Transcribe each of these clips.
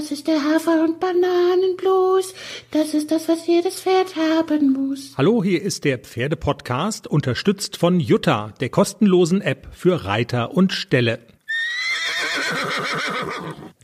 Das ist der Hafer- und Bananenblues. Das ist das, was jedes Pferd haben muss. Hallo, hier ist der Pferdepodcast, unterstützt von Jutta, der kostenlosen App für Reiter und Ställe.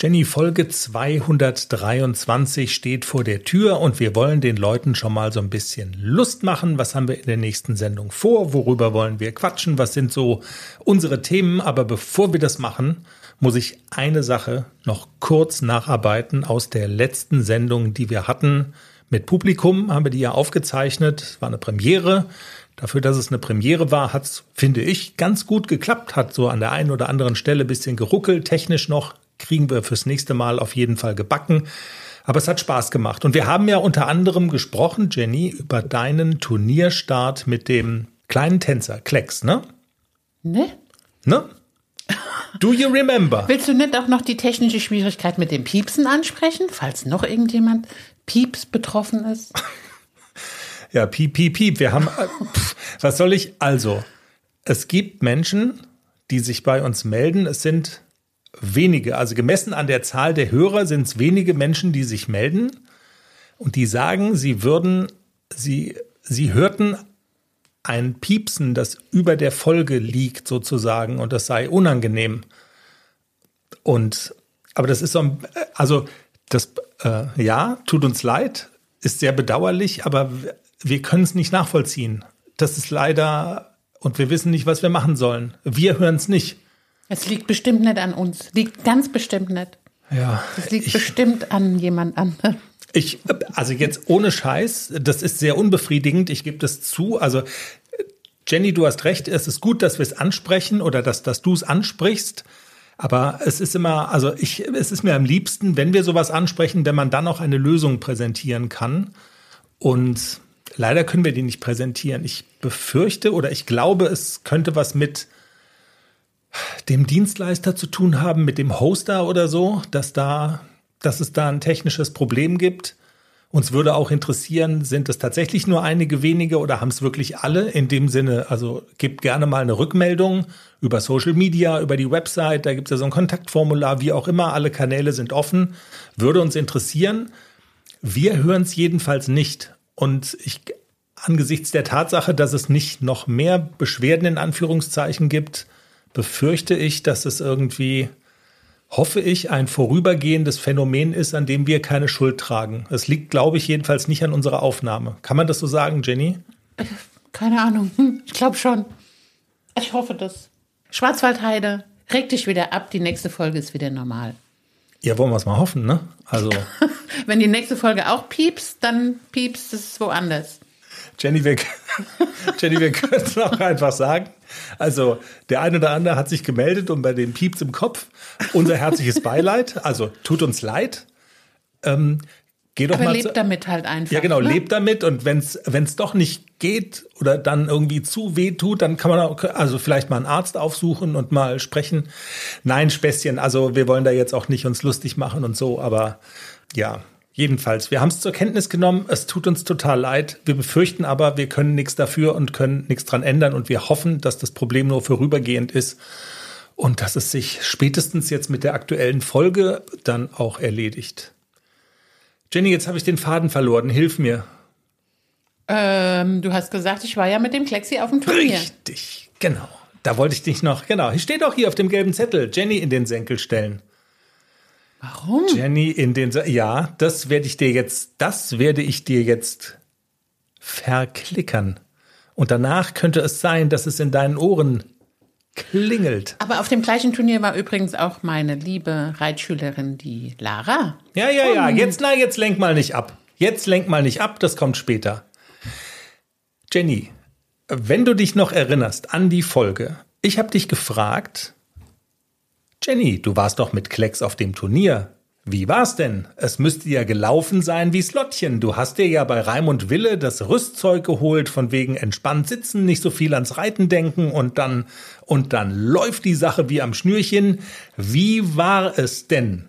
Jenny, Folge 223 steht vor der Tür und wir wollen den Leuten schon mal so ein bisschen Lust machen. Was haben wir in der nächsten Sendung vor? Worüber wollen wir quatschen? Was sind so unsere Themen? Aber bevor wir das machen, muss ich eine Sache noch kurz nacharbeiten aus der letzten Sendung, die wir hatten. Mit Publikum haben wir die ja aufgezeichnet. Es war eine Premiere. Dafür, dass es eine Premiere war, hat es, finde ich, ganz gut geklappt. Hat so an der einen oder anderen Stelle ein bisschen geruckelt, technisch noch. Kriegen wir fürs nächste Mal auf jeden Fall gebacken. Aber es hat Spaß gemacht. Und wir haben ja unter anderem gesprochen, Jenny, über deinen Turnierstart mit dem kleinen Tänzer, Klecks, ne? Ne? Ne? Do you remember? Willst du nicht auch noch die technische Schwierigkeit mit dem Piepsen ansprechen, falls noch irgendjemand Pieps betroffen ist? Ja, piep, piep, piep. Wir haben, äh, pff, was soll ich? Also, es gibt Menschen, die sich bei uns melden. Es sind wenige, also gemessen an der Zahl der Hörer sind es wenige Menschen, die sich melden und die sagen, sie würden, sie, sie hörten ein Piepsen, das über der Folge liegt sozusagen und das sei unangenehm. Und, aber das ist so, ein, also das, äh, ja, tut uns leid, ist sehr bedauerlich, aber wir können es nicht nachvollziehen. Das ist leider, und wir wissen nicht, was wir machen sollen. Wir hören es nicht. Es liegt bestimmt nicht an uns. Liegt ganz bestimmt nicht. Ja. Es liegt ich, bestimmt an jemand anderem. Ich, also jetzt ohne Scheiß, das ist sehr unbefriedigend. Ich gebe das zu. Also Jenny, du hast recht. Es ist gut, dass wir es ansprechen oder dass, dass du es ansprichst. Aber es ist immer, also ich, es ist mir am liebsten, wenn wir sowas ansprechen, wenn man dann auch eine Lösung präsentieren kann. Und leider können wir die nicht präsentieren. Ich befürchte oder ich glaube, es könnte was mit dem Dienstleister zu tun haben, mit dem Hoster oder so, dass da, dass es da ein technisches Problem gibt. Uns würde auch interessieren, sind es tatsächlich nur einige wenige oder haben es wirklich alle? In dem Sinne, also gebt gerne mal eine Rückmeldung über Social Media, über die Website, da gibt es ja so ein Kontaktformular, wie auch immer, alle Kanäle sind offen. Würde uns interessieren. Wir hören es jedenfalls nicht. Und ich, angesichts der Tatsache, dass es nicht noch mehr Beschwerden in Anführungszeichen gibt, befürchte ich, dass es irgendwie, hoffe ich, ein vorübergehendes Phänomen ist, an dem wir keine Schuld tragen. Es liegt, glaube ich, jedenfalls nicht an unserer Aufnahme. Kann man das so sagen, Jenny? Keine Ahnung. Ich glaube schon. Ich hoffe das. Schwarzwaldheide, reg dich wieder ab. Die nächste Folge ist wieder normal. Ja, wollen wir es mal hoffen, ne? Also. Wenn die nächste Folge auch piepst, dann piepst es woanders. Jenny, wir, Jenny, wir können es auch einfach sagen. Also, der eine oder andere hat sich gemeldet und bei dem Pieps im Kopf. Unser herzliches Beileid. Also, tut uns leid. Ähm, geh doch Aber mal lebt damit halt einfach. Ja, genau, ne? lebt damit. Und wenn es doch nicht geht oder dann irgendwie zu weh tut, dann kann man auch, also vielleicht mal einen Arzt aufsuchen und mal sprechen. Nein, Späßchen. Also, wir wollen da jetzt auch nicht uns lustig machen und so. Aber ja, Jedenfalls, wir haben es zur Kenntnis genommen. Es tut uns total leid. Wir befürchten aber, wir können nichts dafür und können nichts dran ändern. Und wir hoffen, dass das Problem nur vorübergehend ist und dass es sich spätestens jetzt mit der aktuellen Folge dann auch erledigt. Jenny, jetzt habe ich den Faden verloren. Hilf mir. Ähm, du hast gesagt, ich war ja mit dem Klexi auf dem Turnier. Richtig, genau. Da wollte ich dich noch, genau. Hier steht auch hier auf dem gelben Zettel, Jenny in den Senkel stellen. Warum? Jenny in den ja, das werde ich dir jetzt, das werde ich dir jetzt verklickern. Und danach könnte es sein, dass es in deinen Ohren klingelt. Aber auf dem gleichen Turnier war übrigens auch meine liebe Reitschülerin, die Lara. Ja, ja, ja. Jetzt, na, jetzt lenk mal nicht ab. Jetzt lenk mal nicht ab, das kommt später. Jenny, wenn du dich noch erinnerst an die Folge, ich habe dich gefragt, Jenny, du warst doch mit Klecks auf dem Turnier. Wie war's denn? Es müsste ja gelaufen sein wie Slottchen. Du hast dir ja bei Raimund Wille das Rüstzeug geholt, von wegen entspannt sitzen, nicht so viel ans Reiten denken und dann, und dann läuft die Sache wie am Schnürchen. Wie war es denn?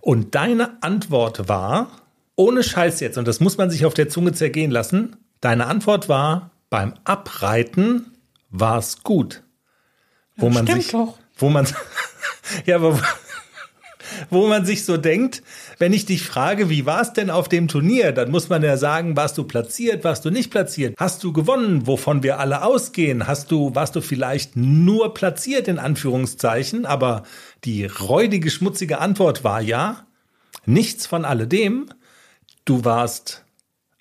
Und deine Antwort war, ohne Scheiß jetzt, und das muss man sich auf der Zunge zergehen lassen, deine Antwort war, beim Abreiten war's gut. Wo Ja, man stimmt sich, doch. Wo man, ja, aber wo man sich so denkt, wenn ich dich frage, wie war es denn auf dem Turnier, dann muss man ja sagen, warst du platziert, warst du nicht platziert, hast du gewonnen, wovon wir alle ausgehen, hast du, warst du vielleicht nur platziert in Anführungszeichen, aber die räudige, schmutzige Antwort war ja, nichts von alledem. Du warst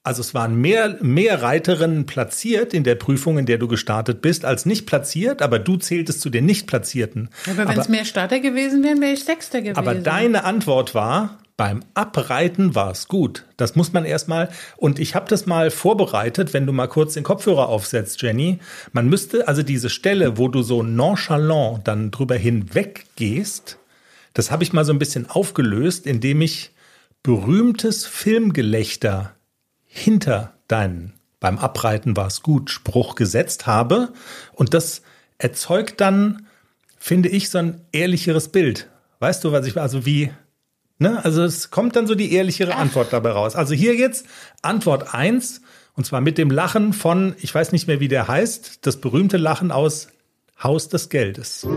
also es waren mehr, mehr Reiterinnen platziert in der Prüfung, in der du gestartet bist, als nicht platziert, aber du zähltest zu den nicht platzierten. Aber wenn es mehr Starter gewesen wären, wäre ich Sechster gewesen. Aber deine Antwort war, beim Abreiten war es gut. Das muss man erstmal, und ich habe das mal vorbereitet, wenn du mal kurz den Kopfhörer aufsetzt, Jenny. Man müsste also diese Stelle, wo du so nonchalant dann drüber hinweg gehst, das habe ich mal so ein bisschen aufgelöst, indem ich berühmtes Filmgelächter hinter deinen beim Abreiten war es gut Spruch gesetzt habe. Und das erzeugt dann, finde ich, so ein ehrlicheres Bild. Weißt du, was ich, also wie, ne? Also es kommt dann so die ehrlichere Antwort dabei raus. Also hier jetzt Antwort eins und zwar mit dem Lachen von, ich weiß nicht mehr, wie der heißt, das berühmte Lachen aus Haus des Geldes.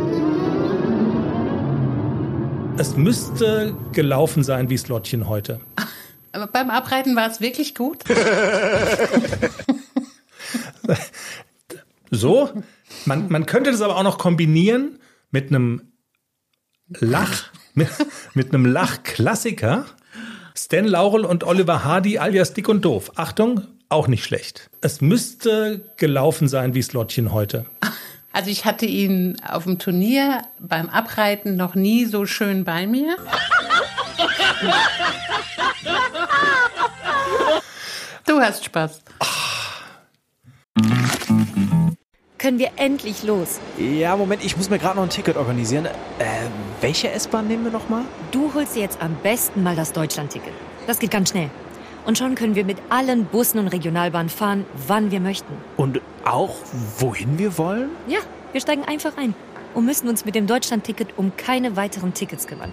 Es müsste gelaufen sein wie Slottchen heute. Aber beim Abreiten war es wirklich gut. so, man, man könnte das aber auch noch kombinieren mit einem Lach, mit, mit einem Lachklassiker. Stan Laurel und Oliver Hardy alias Dick und Doof. Achtung, auch nicht schlecht. Es müsste gelaufen sein wie Slottchen heute. Also ich hatte ihn auf dem Turnier beim Abreiten noch nie so schön bei mir. Du hast Spaß. Können wir endlich los? Ja, Moment, ich muss mir gerade noch ein Ticket organisieren. Äh, welche S-Bahn nehmen wir nochmal? Du holst dir jetzt am besten mal das Deutschland-Ticket. Das geht ganz schnell. Und schon können wir mit allen Bussen und Regionalbahnen fahren, wann wir möchten. Und auch wohin wir wollen? Ja, wir steigen einfach ein und müssen uns mit dem Deutschland-Ticket um keine weiteren Tickets kümmern.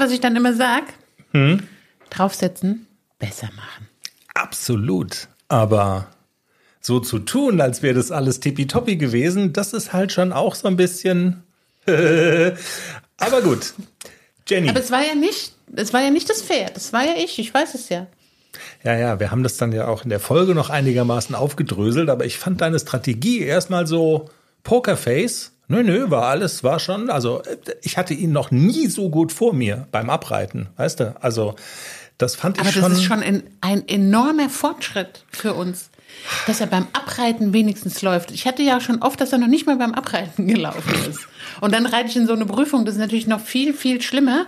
was ich dann immer sag? Hm? Draufsetzen, besser machen. Absolut. Aber so zu tun, als wäre das alles tippitoppi gewesen, das ist halt schon auch so ein bisschen. Aber gut. Jenny. Aber es war ja nicht, es war ja nicht das Pferd, das war ja ich, ich weiß es ja. Ja, ja, wir haben das dann ja auch in der Folge noch einigermaßen aufgedröselt, aber ich fand deine Strategie erstmal so Pokerface. Nö, nö, war alles, war schon, also ich hatte ihn noch nie so gut vor mir beim Abreiten, weißt du? Also das fand Aber ich schon. Aber das ist schon ein, ein enormer Fortschritt für uns, dass er beim Abreiten wenigstens läuft. Ich hatte ja schon oft, dass er noch nicht mal beim Abreiten gelaufen ist. Und dann reite ich in so eine Prüfung. Das ist natürlich noch viel, viel schlimmer.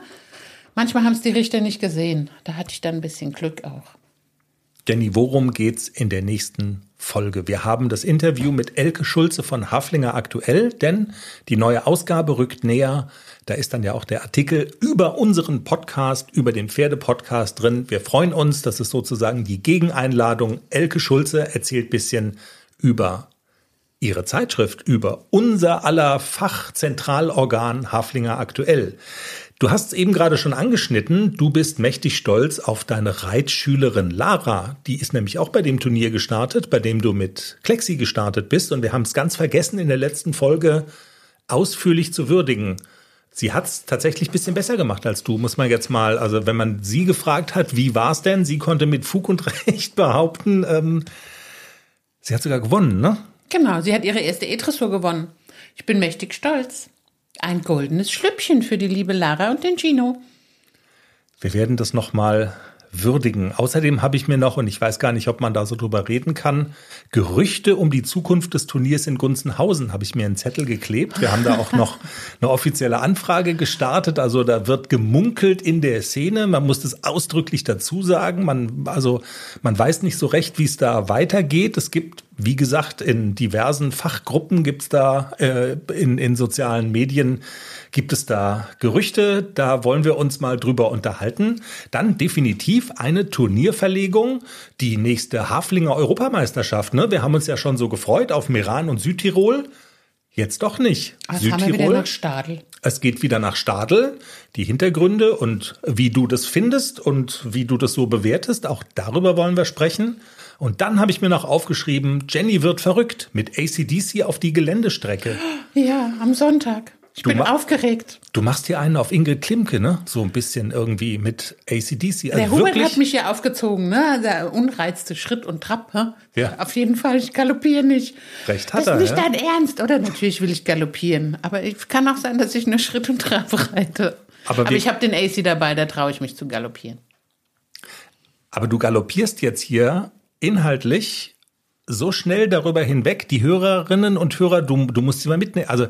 Manchmal haben es die Richter nicht gesehen. Da hatte ich dann ein bisschen Glück auch. Jenny, worum geht's in der nächsten Folge? Wir haben das Interview mit Elke Schulze von Haflinger aktuell, denn die neue Ausgabe rückt näher. Da ist dann ja auch der Artikel über unseren Podcast, über den Pferdepodcast drin. Wir freuen uns, das ist sozusagen die Gegeneinladung. Elke Schulze erzählt bisschen über ihre Zeitschrift, über unser aller Fachzentralorgan Haflinger aktuell. Du hast es eben gerade schon angeschnitten, du bist mächtig stolz auf deine Reitschülerin Lara. Die ist nämlich auch bei dem Turnier gestartet, bei dem du mit Klexi gestartet bist. Und wir haben es ganz vergessen, in der letzten Folge ausführlich zu würdigen. Sie hat es tatsächlich ein bisschen besser gemacht als du, muss man jetzt mal, also wenn man sie gefragt hat, wie war es denn, sie konnte mit Fug und Recht behaupten, ähm, sie hat sogar gewonnen, ne? Genau, sie hat ihre erste E-Dressur gewonnen. Ich bin mächtig stolz. Ein goldenes Schlüppchen für die liebe Lara und den Gino. Wir werden das nochmal würdigen. Außerdem habe ich mir noch, und ich weiß gar nicht, ob man da so drüber reden kann, Gerüchte um die Zukunft des Turniers in Gunzenhausen habe ich mir einen Zettel geklebt. Wir haben da auch noch eine offizielle Anfrage gestartet. Also da wird gemunkelt in der Szene. Man muss das ausdrücklich dazu sagen. Man, also, man weiß nicht so recht, wie es da weitergeht. Es gibt Wie gesagt, in diversen Fachgruppen gibt es da, äh, in, in sozialen Medien gibt es da Gerüchte. Da wollen wir uns mal drüber unterhalten. Dann definitiv eine Turnierverlegung, die nächste Haflinger Europameisterschaft. Ne? Wir haben uns ja schon so gefreut auf Meran und Südtirol. Jetzt doch nicht. Was haben wir wieder nach Stadel? Es geht wieder nach Stadel. Die Hintergründe und wie du das findest und wie du das so bewertest, auch darüber wollen wir sprechen. Und dann habe ich mir noch aufgeschrieben, Jenny wird verrückt mit ACDC auf die Geländestrecke. Ja, am Sonntag. Ich Du bin aufgeregt. Du machst hier einen auf Ingrid Klimke, ne? So ein bisschen irgendwie mit ACDC. Der Also Hubert wirklich. hat mich ja aufgezogen, ne? Der unreizte Schritt und Trab, hä? Ja. Auf jeden Fall, ich galoppiere nicht. Recht hat das ist er, nicht ja. dein Ernst, oder? Natürlich will ich galoppieren. Aber es kann auch sein, dass ich nur Schritt und Trab reite. Aber Aber, ich habe den AC dabei, da traue ich mich zu galoppieren. Aber du galoppierst jetzt hier inhaltlich so schnell darüber hinweg. Die Hörerinnen und Hörer, du, du musst sie mal mitnehmen. Also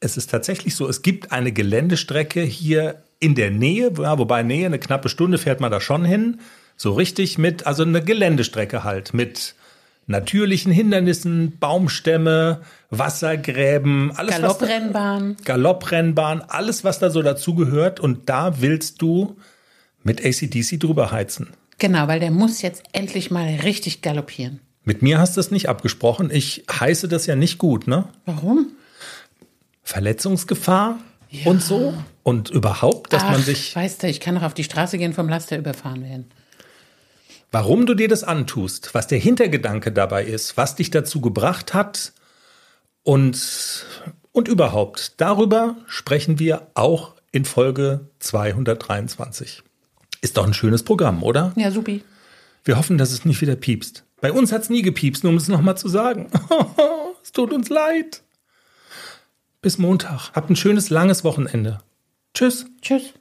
es ist tatsächlich so, es gibt eine Geländestrecke hier in der Nähe, ja, wobei Nähe, eine knappe Stunde fährt man da schon hin. So richtig mit, also eine Geländestrecke halt, mit natürlichen Hindernissen, Baumstämme, Wassergräben, alles was da- Galopprennbahn. Galopprennbahn, alles, was da so dazugehört. Und da willst du mit ACDC drüber heizen. Genau, weil der muss jetzt endlich mal richtig galoppieren. Mit mir hast du es nicht abgesprochen. Ich heiße das ja nicht gut, ne? Warum? Verletzungsgefahr und so. Und überhaupt, dass man Ach, sich, Weißt du, ich kann noch auf die Straße gehen, vom Laster überfahren werden. warum du dir das antust, was der Hintergedanke dabei ist, was dich dazu gebracht hat und, und überhaupt. Darüber sprechen wir auch in Folge 223. Ist doch ein schönes Programm, oder? Ja, supi. Wir hoffen, dass es nicht wieder piepst. Bei uns hat es nie gepiepst, nur um es nochmal zu sagen. es tut uns leid. Bis Montag. Habt ein schönes, langes Wochenende. Tschüss. Tschüss.